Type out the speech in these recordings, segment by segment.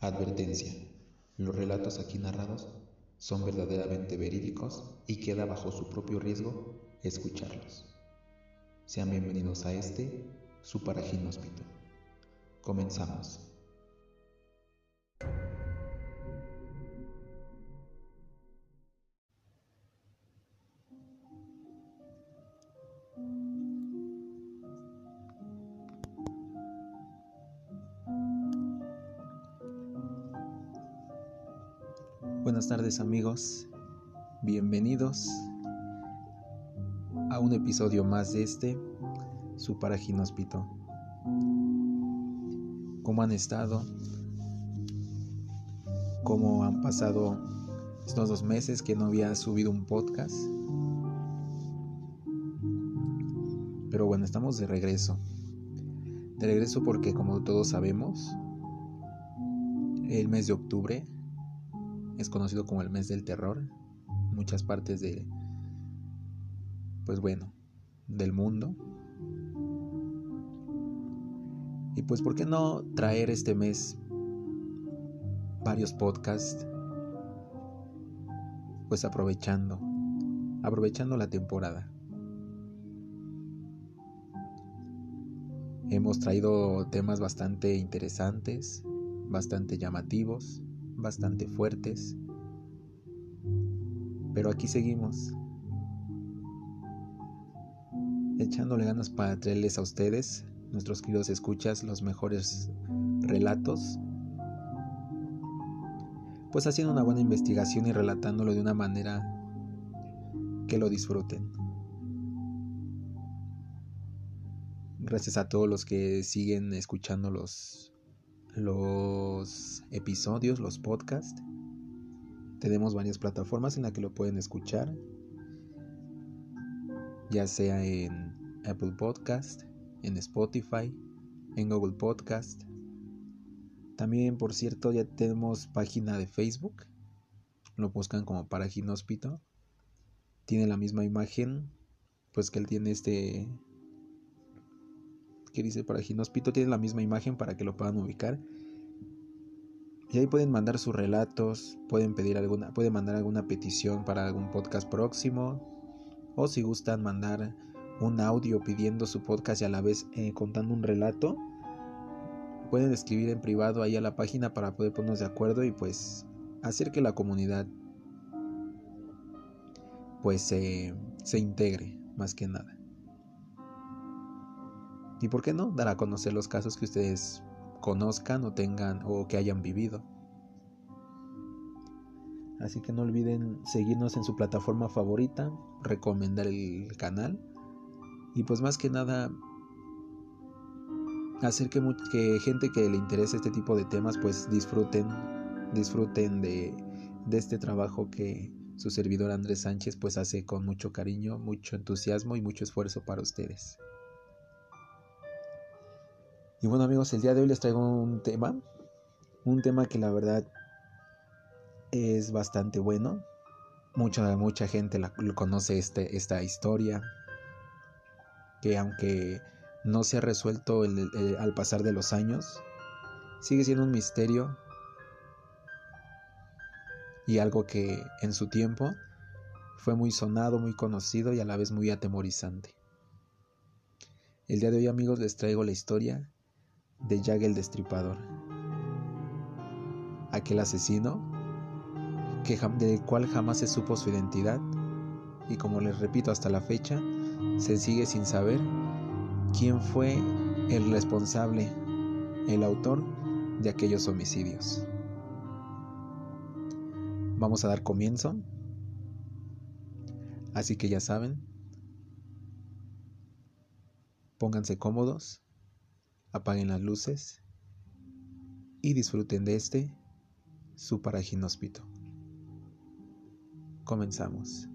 Advertencia. Los relatos aquí narrados son verdaderamente verídicos y queda bajo su propio riesgo escucharlos. Sean bienvenidos a este, su paraginóspito. Comenzamos. Amigos, bienvenidos a un episodio más de este, su paraginóspito. ¿Cómo han estado? ¿Cómo han pasado estos dos meses que no había subido un podcast? Pero bueno, estamos de regreso. De regreso porque como todos sabemos, el mes de octubre es conocido como el mes del terror. Muchas partes de, pues bueno, del mundo. Y pues, ¿por qué no traer este mes varios podcasts? Pues aprovechando, aprovechando la temporada. Hemos traído temas bastante interesantes, bastante llamativos bastante fuertes. Pero aquí seguimos. Echándole ganas para traerles a ustedes, nuestros queridos escuchas, los mejores relatos. Pues haciendo una buena investigación y relatándolo de una manera que lo disfruten. Gracias a todos los que siguen escuchando los episodios, los podcasts. Tenemos varias plataformas en las que lo pueden escuchar, ya sea en Apple Podcast, en Spotify, en Google Podcast. También, por cierto, ya tenemos página de Facebook. Lo buscan como Paraginóspito. Tiene la misma imagen, pues que él tiene este que dice para Ginóspito tiene la misma imagen para que lo puedan ubicar. Y ahí pueden mandar sus relatos, pueden pedir alguna, pueden mandar alguna petición para algún podcast próximo, o si gustan mandar un audio pidiendo su podcast y a la vez eh, contando un relato, pueden escribir en privado ahí a la página para poder ponernos de acuerdo y pues hacer que la comunidad pues se integre más que nada. Y por qué no dar a conocer los casos que ustedes conozcan o tengan o que hayan vivido. Así que no olviden seguirnos en su plataforma favorita, recomendar el canal y pues más que nada hacer que, gente que le interese este tipo de temas pues disfruten, disfruten de, de este trabajo que su servidor Andrés Sánchez pues hace con mucho cariño, mucho entusiasmo y mucho esfuerzo para ustedes. Y bueno amigos, el día de hoy les traigo un tema, un tema que la verdad es bastante bueno. Mucha, mucha gente la, conoce este, esta historia, que aunque no se ha resuelto al pasar de los años, sigue siendo un misterio y algo que en su tiempo fue muy sonado, muy conocido y a la vez muy atemorizante. El día de hoy amigos les traigo la historia de Jack el Destripador. Aquel asesino que, del cual jamás se supo su identidad y como les repito hasta la fecha, se sigue sin saber quién fue el responsable, el autor de aquellos homicidios. Vamos a dar comienzo. Así que ya saben, pónganse cómodos apaguen las luces y disfruten de este su paraginóspito. Comenzamos.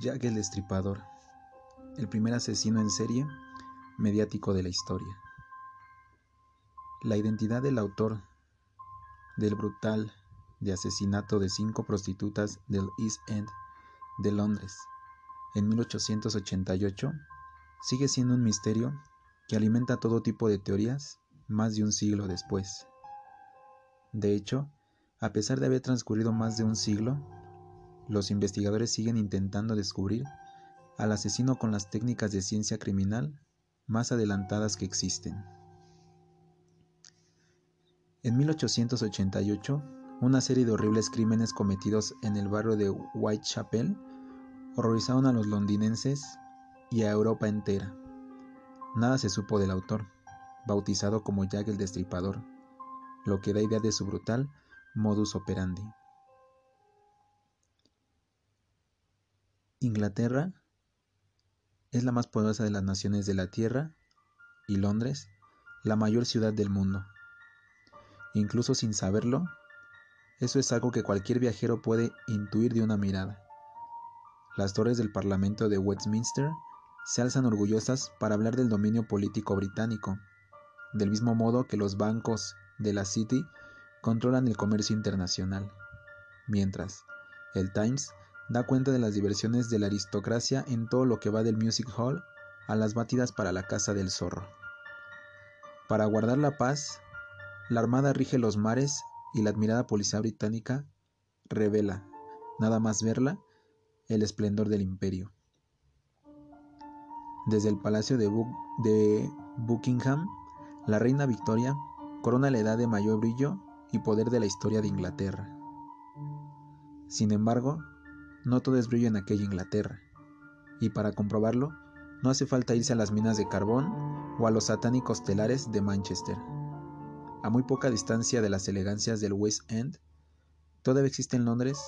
Jack el Destripador el primer asesino en serie mediático de la historia. La identidad del autor del brutal de asesinato de cinco prostitutas del East End de Londres en 1888 sigue siendo un misterio que alimenta todo tipo de teorías más de un siglo después. De hecho, a pesar de haber transcurrido más de un siglo, los investigadores siguen intentando descubrir al asesino con las técnicas de ciencia criminal más adelantadas que existen. En 1888, una serie de horribles crímenes cometidos en el barrio de Whitechapel horrorizaron a los londinenses y a Europa entera. Nada se supo del autor, bautizado como Jack el Destripador, lo que da idea de su brutal modus operandi. Inglaterra es la más poderosa de las naciones de la Tierra y Londres la mayor ciudad del mundo. Incluso sin saberlo, eso es algo que cualquier viajero puede intuir de una mirada. Las torres del Parlamento de Westminster se alzan orgullosas para hablar del dominio político británico, del mismo modo que los bancos de la City controlan el comercio internacional, mientras el Times da cuenta de las diversiones de la aristocracia en todo lo que va del music hall a las batidas para la casa del zorro. Para guardar la paz, la Armada rige los mares y la admirada policía británica revela, nada más verla, el esplendor del imperio. Desde el palacio de, de Buckingham, la reina Victoria corona la edad de mayor brillo y poder de la historia de Inglaterra. Sin embargo, no todo es brillo en aquella Inglaterra, y para comprobarlo, no hace falta irse a las minas de carbón o a los satánicos telares de Manchester. A muy poca distancia de las elegancias del West End, todavía existe en Londres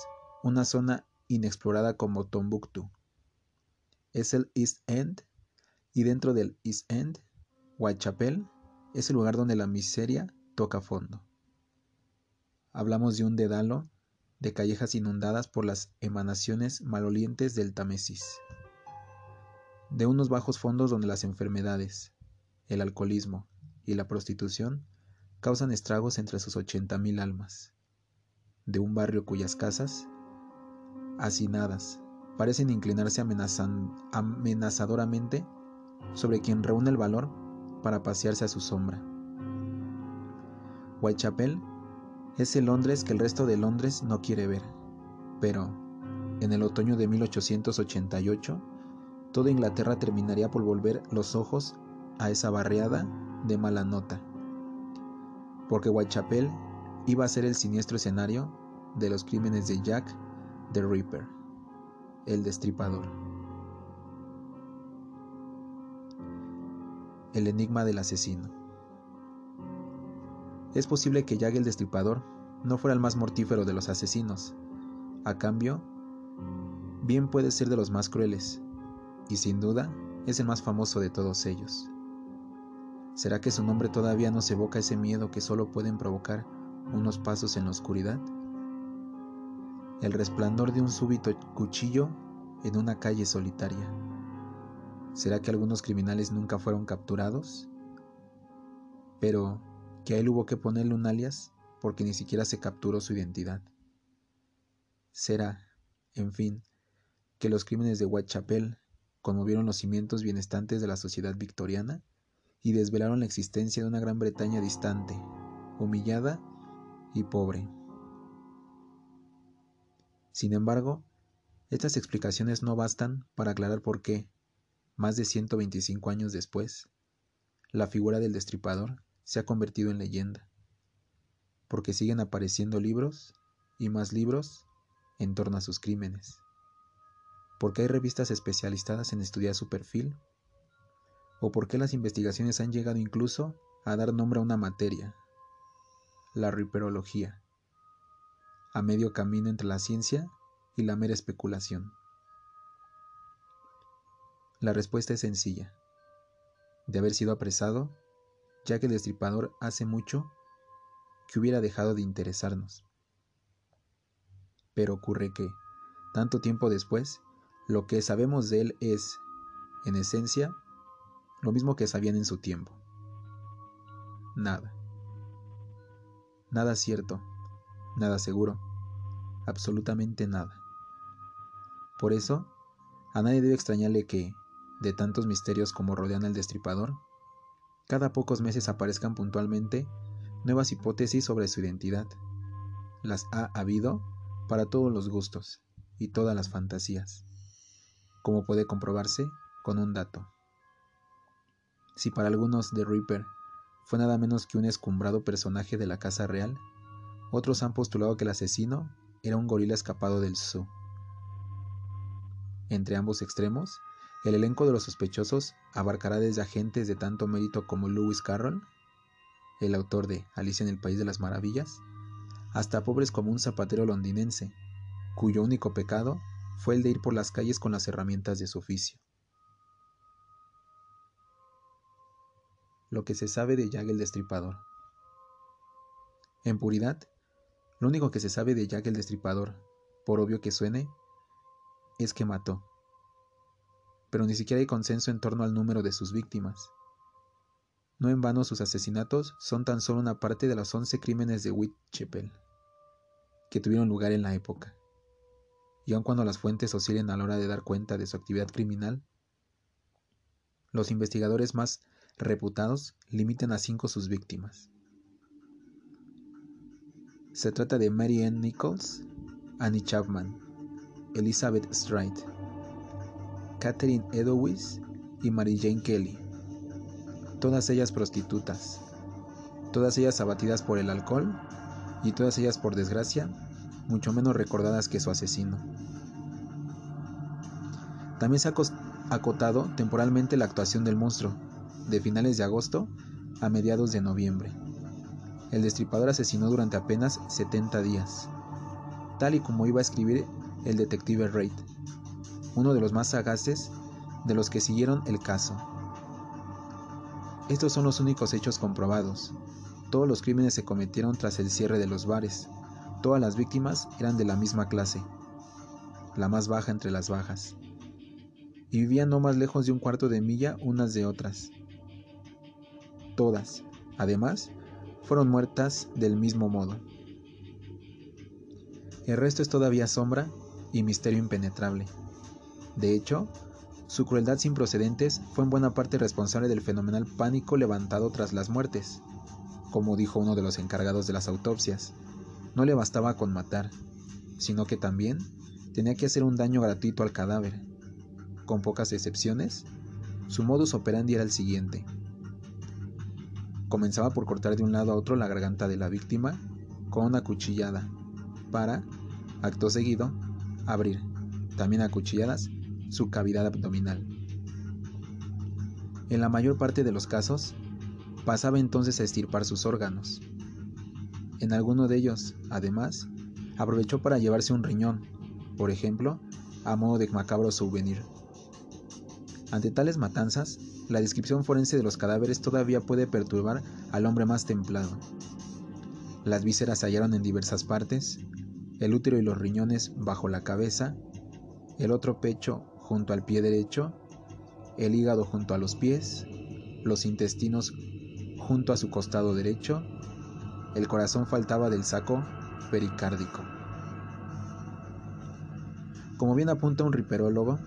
una zona inexplorada como Tombuctú. Es el East End, y dentro del East End, Whitechapel es el lugar donde la miseria toca fondo. Hablamos de un dedalo de callejas inundadas por las emanaciones malolientes del Támesis, de unos bajos fondos donde las enfermedades, el alcoholismo y la prostitución causan estragos entre sus ochenta mil almas, de un barrio cuyas casas, hacinadas, parecen inclinarse amenazadoramente sobre quien reúne el valor para pasearse a su sombra. Whitechapel es el Londres que el resto de Londres no quiere ver. Pero, en el otoño de 1888, toda Inglaterra terminaría por volver los ojos a esa barriada de mala nota. Porque Whitechapel iba a ser el siniestro escenario de los crímenes de Jack the Ripper, el destripador. El enigma del asesino. Es posible que Jack el Destripador no fuera el más mortífero de los asesinos. A cambio, bien puede ser de los más crueles, y sin duda es el más famoso de todos ellos. ¿Será que su nombre todavía nos evoca ese miedo que solo pueden provocar unos pasos en la oscuridad? El resplandor de un súbito cuchillo en una calle solitaria. ¿Será que algunos criminales nunca fueron capturados? Pero, que a él hubo que ponerle un alias porque ni siquiera se capturó su identidad. Será, en fin, que los crímenes de Whitechapel conmovieron los cimientos bienestantes de la sociedad victoriana y desvelaron la existencia de una Gran Bretaña distante, humillada y pobre. Sin embargo, estas explicaciones no bastan para aclarar por qué, más de 125 años después, la figura del destripador se ha convertido en leyenda, porque siguen apareciendo libros y más libros en torno a sus crímenes, porque hay revistas especializadas en estudiar su perfil, o porque las investigaciones han llegado incluso a dar nombre a una materia, la riperología, a medio camino entre la ciencia y la mera especulación. La respuesta es sencilla. De haber sido apresado, ya que el destripador hace mucho que hubiera dejado de interesarnos. Pero ocurre que, tanto tiempo después, lo que sabemos de él es, en esencia, lo mismo que sabían en su tiempo. Nada. Nada cierto, nada seguro, absolutamente nada. Por eso, a nadie debe extrañarle que, de tantos misterios como rodean al destripador, cada pocos meses aparezcan puntualmente nuevas hipótesis sobre su identidad. Las ha habido para todos los gustos y todas las fantasías, como puede comprobarse con un dato. Si para algunos The Reaper fue nada menos que un escumbrado personaje de la Casa Real, otros han postulado que el asesino era un gorila escapado del zoo. Entre ambos extremos, el elenco de los sospechosos abarcará desde agentes de tanto mérito como Lewis Carroll, el autor de Alicia en el País de las Maravillas, hasta pobres como un zapatero londinense, cuyo único pecado fue el de ir por las calles con las herramientas de su oficio. Lo que se sabe de Jack el Destripador. En puridad, lo único que se sabe de Jack el Destripador, por obvio que suene, es que mató. Pero ni siquiera hay consenso en torno al número de sus víctimas. No en vano sus asesinatos son tan solo una parte de los once crímenes de Whitechapel que tuvieron lugar en la época. Y aun cuando las fuentes oscilen a la hora de dar cuenta de su actividad criminal, los investigadores más reputados limitan a cinco sus víctimas. Se trata de Mary Ann Nichols, Annie Chapman, Elizabeth Stride, Catherine Edowis y Mary Jane Kelly, todas ellas prostitutas, todas ellas abatidas por el alcohol y todas ellas por desgracia mucho menos recordadas que su asesino. También se ha acotado temporalmente la actuación del monstruo, de finales de agosto a mediados de noviembre. El destripador asesinó durante apenas 70 días, tal y como iba a escribir el detective Reid, uno de los más sagaces de los que siguieron el caso. Estos son los únicos hechos comprobados. Todos los crímenes se cometieron tras el cierre de los bares. Todas las víctimas eran de la misma clase, la más baja entre las bajas, y vivían no más lejos de un cuarto de milla unas de otras. Todas, además, fueron muertas del mismo modo. El resto es todavía sombra y misterio impenetrable. De hecho, su crueldad sin procedentes fue en buena parte responsable del fenomenal pánico levantado tras las muertes. Como dijo uno de los encargados de las autopsias, no le bastaba con matar, sino que también tenía que hacer un daño gratuito al cadáver. Con pocas excepciones, su modus operandi era el siguiente. Comenzaba por cortar de un lado a otro la garganta de la víctima con una cuchillada, para, acto seguido, abrir, también a cuchilladas, su cavidad abdominal. En la mayor parte de los casos, pasaba entonces a estirpar sus órganos. En alguno de ellos, además, aprovechó para llevarse un riñón, por ejemplo, a modo de macabro souvenir. Ante tales matanzas, la descripción forense de los cadáveres todavía puede perturbar al hombre más templado. Las vísceras se hallaron en diversas partes, el útero y los riñones bajo la cabeza, el otro pecho junto al pie derecho, el hígado junto a los pies, los intestinos junto a su costado derecho, el corazón faltaba del saco pericárdico. Como bien apunta un riperólogo,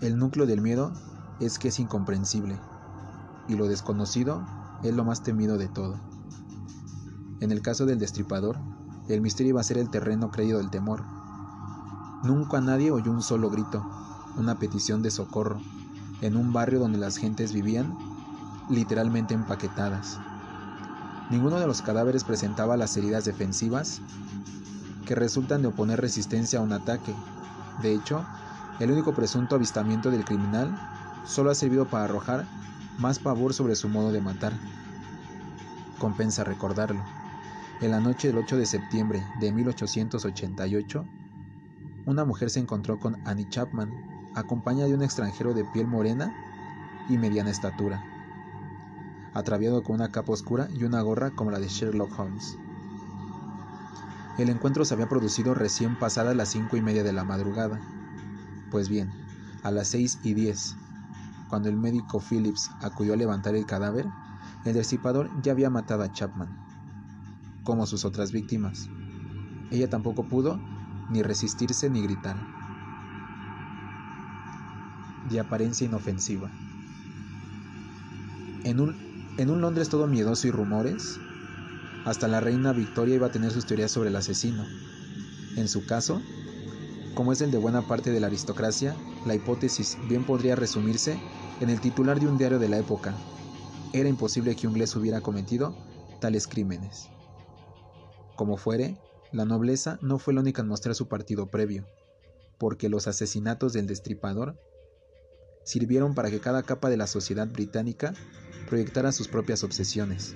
el núcleo del miedo es que es incomprensible, y lo desconocido es lo más temido de todo. En el caso del destripador, el misterio iba a ser el terreno creído del temor. Nunca nadie oyó un solo grito, una petición de socorro, en un barrio donde las gentes vivían literalmente empaquetadas. Ninguno de los cadáveres presentaba las heridas defensivas que resultan de oponer resistencia a un ataque. De hecho, el único presunto avistamiento del criminal solo ha servido para arrojar más pavor sobre su modo de matar. Compensa recordarlo. En la noche del 8 de septiembre de 1888, una mujer se encontró con Annie Chapman, acompañada de un extranjero de piel morena y mediana estatura, atraviado con una capa oscura y una gorra como la de Sherlock Holmes. El encuentro se había producido recién pasadas las cinco y media de la madrugada. Pues bien, a las seis y diez, cuando el médico Phillips acudió a levantar el cadáver, el destripador ya había matado a Chapman, como sus otras víctimas. Ella tampoco pudo ni resistirse ni gritar. De apariencia inofensiva. En un, en un Londres todo miedoso y rumores, hasta la reina Victoria iba a tener sus teorías sobre el asesino. En su caso, como es el de buena parte de la aristocracia, la hipótesis bien podría resumirse en el titular de un diario de la época. Era imposible que un inglés hubiera cometido tales crímenes. Como fuere, la nobleza no fue la única en mostrar su partido previo, porque los asesinatos del destripador sirvieron para que cada capa de la sociedad británica proyectara sus propias obsesiones,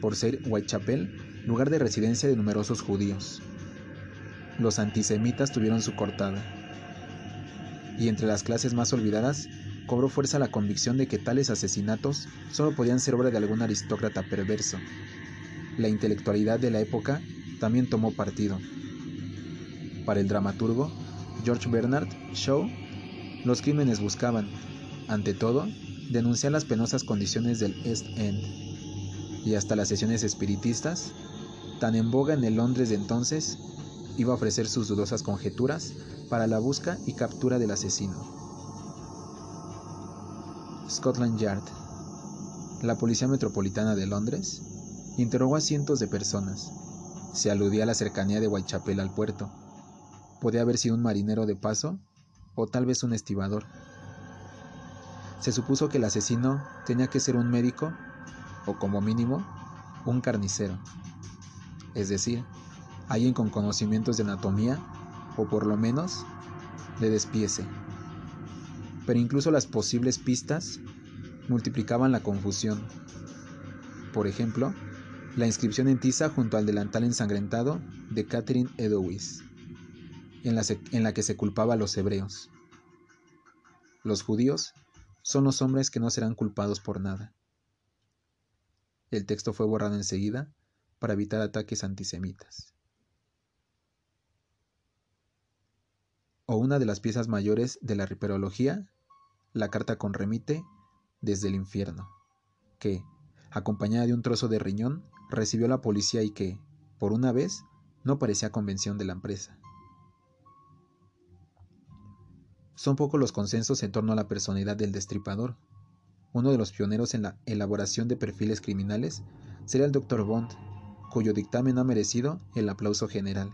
por ser Whitechapel lugar de residencia de numerosos judíos. Los antisemitas tuvieron su cortada, y entre las clases más olvidadas cobró fuerza la convicción de que tales asesinatos solo podían ser obra de algún aristócrata perverso. La intelectualidad de la época también tomó partido. Para el dramaturgo George Bernard Shaw, los crímenes buscaban, ante todo, denunciar las penosas condiciones del East End, y hasta las sesiones espiritistas, tan en boga en el Londres de entonces, iba a ofrecer sus dudosas conjeturas para la busca y captura del asesino. Scotland Yard, la Policía Metropolitana de Londres, interrogó a cientos de personas. Se aludía a la cercanía de Whitechapel al puerto. Podía haber sido un marinero de paso o tal vez un estibador. Se supuso que el asesino tenía que ser un médico o como mínimo un carnicero, es decir, alguien con conocimientos de anatomía o por lo menos de despiece pero incluso las posibles pistas multiplicaban la confusión. Por ejemplo, la inscripción en tiza junto al delantal ensangrentado de Catherine Edowis, en la, que se culpaba a los hebreos. Los judíos son los hombres que no serán culpados por nada. El texto fue borrado enseguida para evitar ataques antisemitas. O una de las piezas mayores de la riperología la carta con remite desde el infierno, que, acompañada de un trozo de riñón, recibió la policía y que, por una vez, no parecía convención de la empresa. Son pocos los consensos en torno a la personalidad del destripador. Uno de los pioneros en la elaboración de perfiles criminales sería el Dr. Bond, cuyo dictamen ha merecido el aplauso general.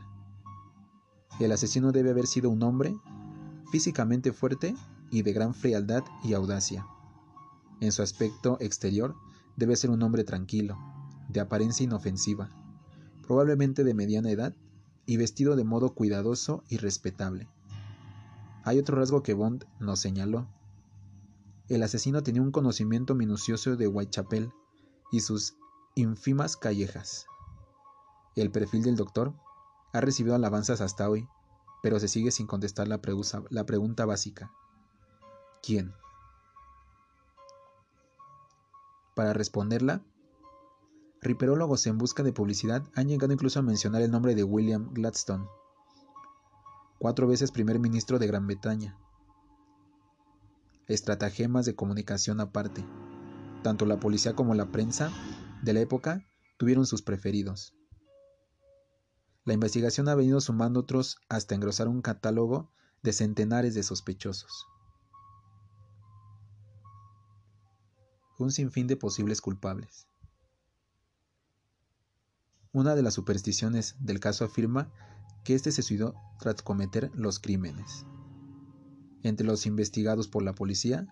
El asesino debe haber sido un hombre físicamente fuerte y de gran frialdad y audacia. En su aspecto exterior debe ser un hombre tranquilo, de apariencia inofensiva, probablemente de mediana edad y vestido de modo cuidadoso y respetable. Hay otro rasgo que Bond nos señaló. El asesino tenía un conocimiento minucioso de Whitechapel y sus ínfimas callejas. El perfil del doctor ha recibido alabanzas hasta hoy, pero se sigue sin contestar la, la pregunta básica. ¿Quién? Para responderla, riperólogos en busca de publicidad han llegado incluso a mencionar el nombre de William Gladstone, cuatro veces primer ministro de Gran Bretaña. Estratagemas de comunicación aparte, tanto la policía como la prensa de la época tuvieron sus preferidos. La investigación ha venido sumando otros hasta engrosar un catálogo de centenares de sospechosos. un sinfín de posibles culpables. Una de las supersticiones del caso afirma que éste se suicidó tras cometer los crímenes. Entre los investigados por la policía,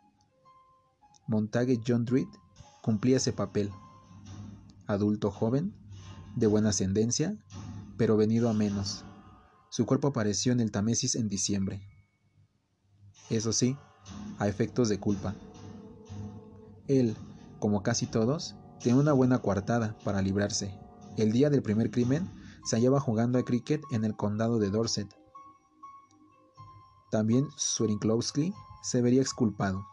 Montague John Dreed cumplía ese papel. Adulto joven, de buena ascendencia, pero venido a menos. Su cuerpo apareció en el Támesis en diciembre. Eso sí, a efectos de culpa. Él, como casi todos, tenía una buena coartada para librarse. El día del primer crimen se hallaba jugando a cricket en el condado de Dorset. También Swerinklowski se vería exculpado.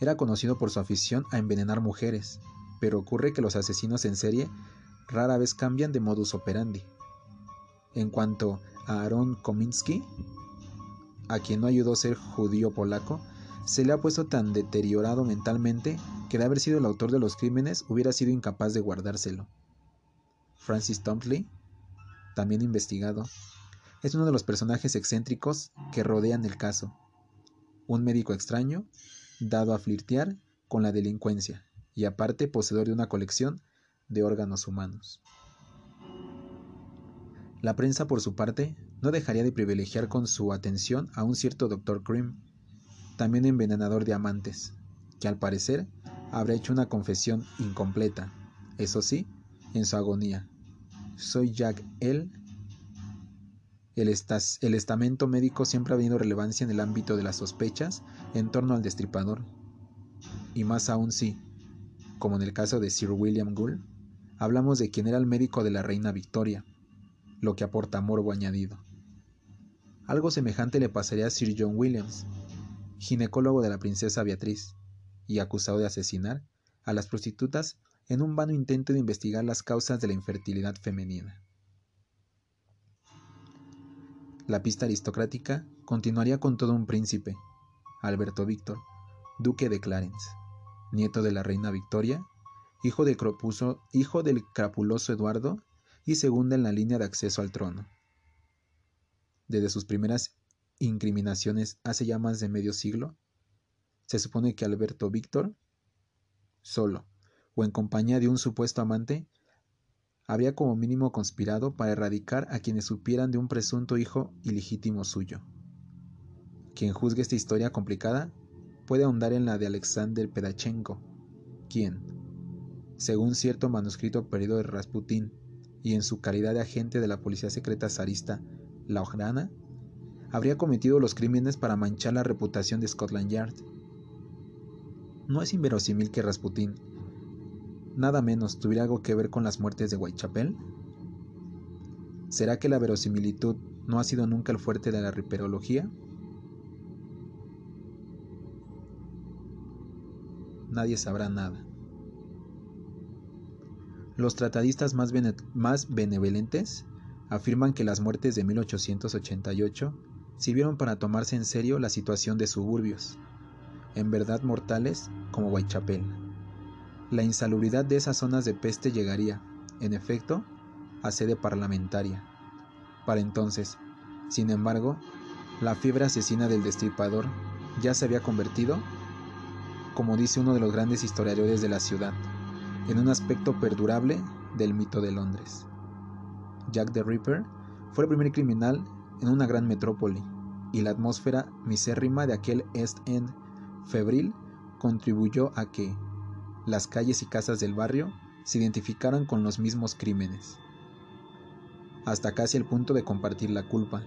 Era conocido por su afición a envenenar mujeres, pero ocurre que los asesinos en serie rara vez cambian de modus operandi. En cuanto a Aaron Kominsky, a quien no ayudó a ser judío polaco, se le ha puesto tan deteriorado mentalmente que de haber sido el autor de los crímenes hubiera sido incapaz de guardárselo. Francis Tompley, también investigado, es uno de los personajes excéntricos que rodean el caso. Un médico extraño, dado a flirtear con la delincuencia y aparte poseedor de una colección de órganos humanos. La prensa, por su parte, no dejaría de privilegiar con su atención a un cierto Dr. Cream, también envenenador de amantes, que al parecer habrá hecho una confesión incompleta, eso sí, en su agonía. Soy Jack L. El, el estamento médico siempre ha tenido relevancia en el ámbito de las sospechas en torno al destripador. Y más aún si, como en el caso de Sir William Gould, hablamos de quien era el médico de la reina Victoria, lo que aporta morbo añadido. Algo semejante le pasaría a Sir John Williams, ginecólogo de la princesa Beatriz, y acusado de asesinar a las prostitutas en un vano intento de investigar las causas de la infertilidad femenina. La pista aristocrática continuaría con todo un príncipe, Alberto Víctor, duque de Clarence, nieto de la reina Victoria, hijo, de hijo del crapuloso Eduardo y segunda en la línea de acceso al trono. Desde sus primeras incriminaciones hace ya más de medio siglo, se supone que Alberto Víctor, solo o en compañía de un supuesto amante, había como mínimo conspirado para erradicar a quienes supieran de un presunto hijo ilegítimo suyo. Quien juzgue esta historia complicada puede ahondar en la de Alexander Pedachenko, quien, según cierto manuscrito perdido de Rasputín y en su calidad de agente de la policía secreta zarista La habría cometido los crímenes para manchar la reputación de Scotland Yard. No es inverosímil que Rasputín, nada menos, tuviera algo que ver con las muertes de Whitechapel. ¿Será que la verosimilitud no ha sido nunca el fuerte de la riperología? Nadie sabrá nada. Los tratadistas más, benevolentes afirman que las muertes de 1888 sirvieron para tomarse en serio la situación de suburbios, en verdad mortales como Whitechapel. La insalubridad de esas zonas de peste llegaría, en efecto, a sede parlamentaria. Para entonces, sin embargo, la fiebre asesina del destripador ya se había convertido, como dice uno de los grandes historiadores de la ciudad, en un aspecto perdurable del mito de Londres. Jack the Ripper fue el primer criminal en una gran metrópoli, y la atmósfera misérrima de aquel East End febril contribuyó a que las calles y casas del barrio se identificaran con los mismos crímenes, hasta casi el punto de compartir la culpa,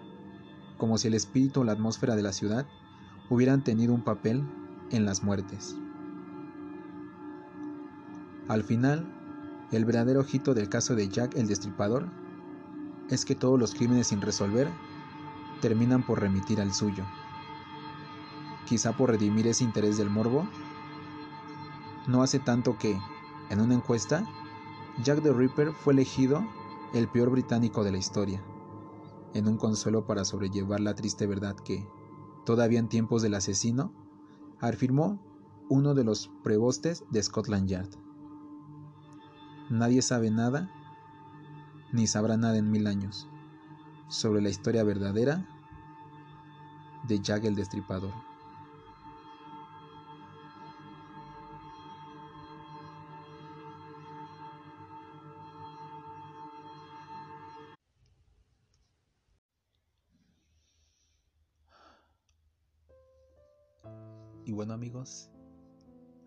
como si el espíritu o la atmósfera de la ciudad hubieran tenido un papel en las muertes. Al final, el verdadero ojito del caso de Jack el Destripador es que todos los crímenes sin resolver terminan por remitir al suyo. Quizá por redimir ese interés del morbo. No hace tanto que, en una encuesta, Jack the Ripper fue elegido el peor británico de la historia, en un consuelo para sobrellevar la triste verdad que, todavía en tiempos del asesino, afirmó uno de los prebostes de Scotland Yard. Nadie sabe nada, ni sabrá nada en mil años sobre la historia verdadera de Jack el Destripador.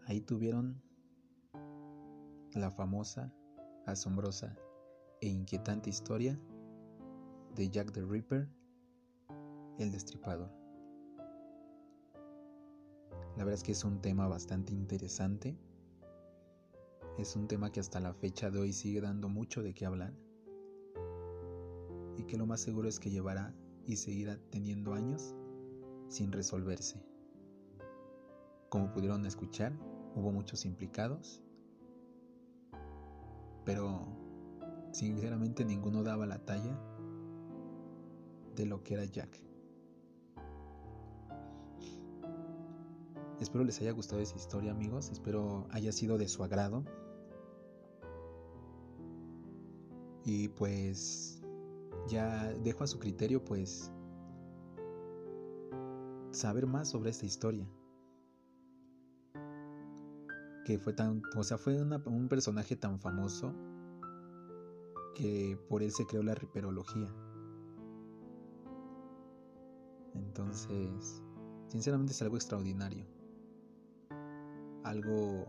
Ahí tuvieron la famosa, asombrosa e inquietante historia de Jack the Ripper, El Destripador. La verdad es que es un tema bastante interesante. Es un tema que hasta la fecha de hoy sigue dando mucho de qué hablar. Y que lo más seguro es que llevará y seguirá teniendo años sin resolverse. Como pudieron escuchar, hubo muchos implicados. Pero sinceramente ninguno daba la talla de lo que era Jack. Espero les haya gustado esa historia, amigos. Espero haya sido de su agrado. Y pues ya dejo a su criterio pues saber más sobre esta historia. Que fue tan, o sea, fue un personaje tan famoso que por él se creó la riperología. Entonces, sinceramente es algo extraordinario. Algo...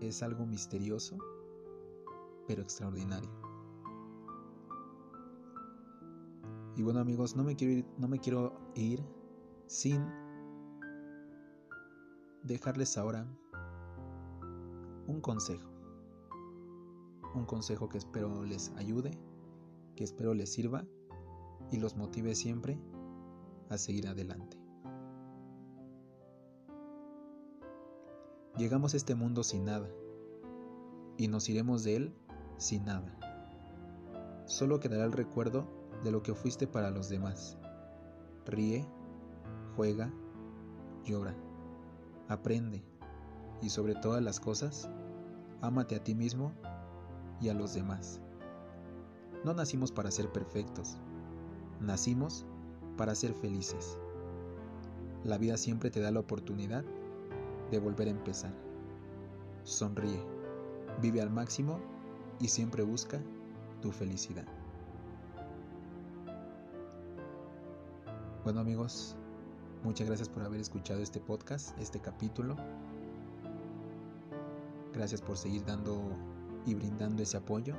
Es algo misterioso, pero extraordinario. Y bueno amigos, no me quiero ir, no me quiero ir sin dejarles ahora un consejo. Un consejo que espero les ayude, que espero les sirva y los motive siempre a seguir adelante. Llegamos a este mundo sin nada y nos iremos de él sin nada. Solo quedará el recuerdo de lo que fuiste para los demás. Ríe, juega, llora, aprende y sobre todas las cosas, ámate a ti mismo y a los demás. No nacimos para ser perfectos, nacimos para ser felices. La vida siempre te da la oportunidad de volver a empezar. Sonríe, vive al máximo y siempre busca tu felicidad. Bueno amigos, muchas gracias por haber escuchado este podcast, este capítulo. Gracias por seguir dando y brindando ese apoyo.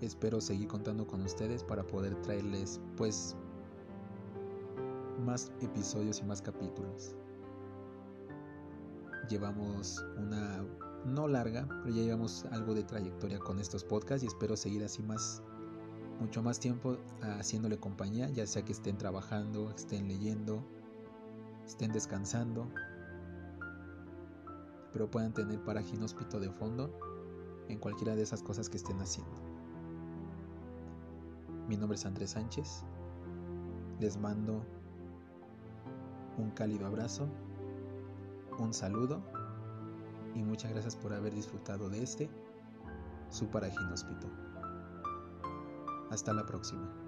Espero seguir contando con ustedes para poder traerles pues más episodios y más capítulos. Llevamos una no larga, pero ya llevamos algo de trayectoria con estos podcasts y espero seguir así más mucho más tiempo haciéndole compañía, ya sea que estén trabajando, estén leyendo, estén descansando, pero puedan tener para ginóspito de fondo en cualquiera de esas cosas que estén haciendo. Mi nombre es Andrés Sánchez. Les mando un cálido abrazo, un saludo y muchas gracias por haber disfrutado de este su Paraginóspito. Hasta la próxima.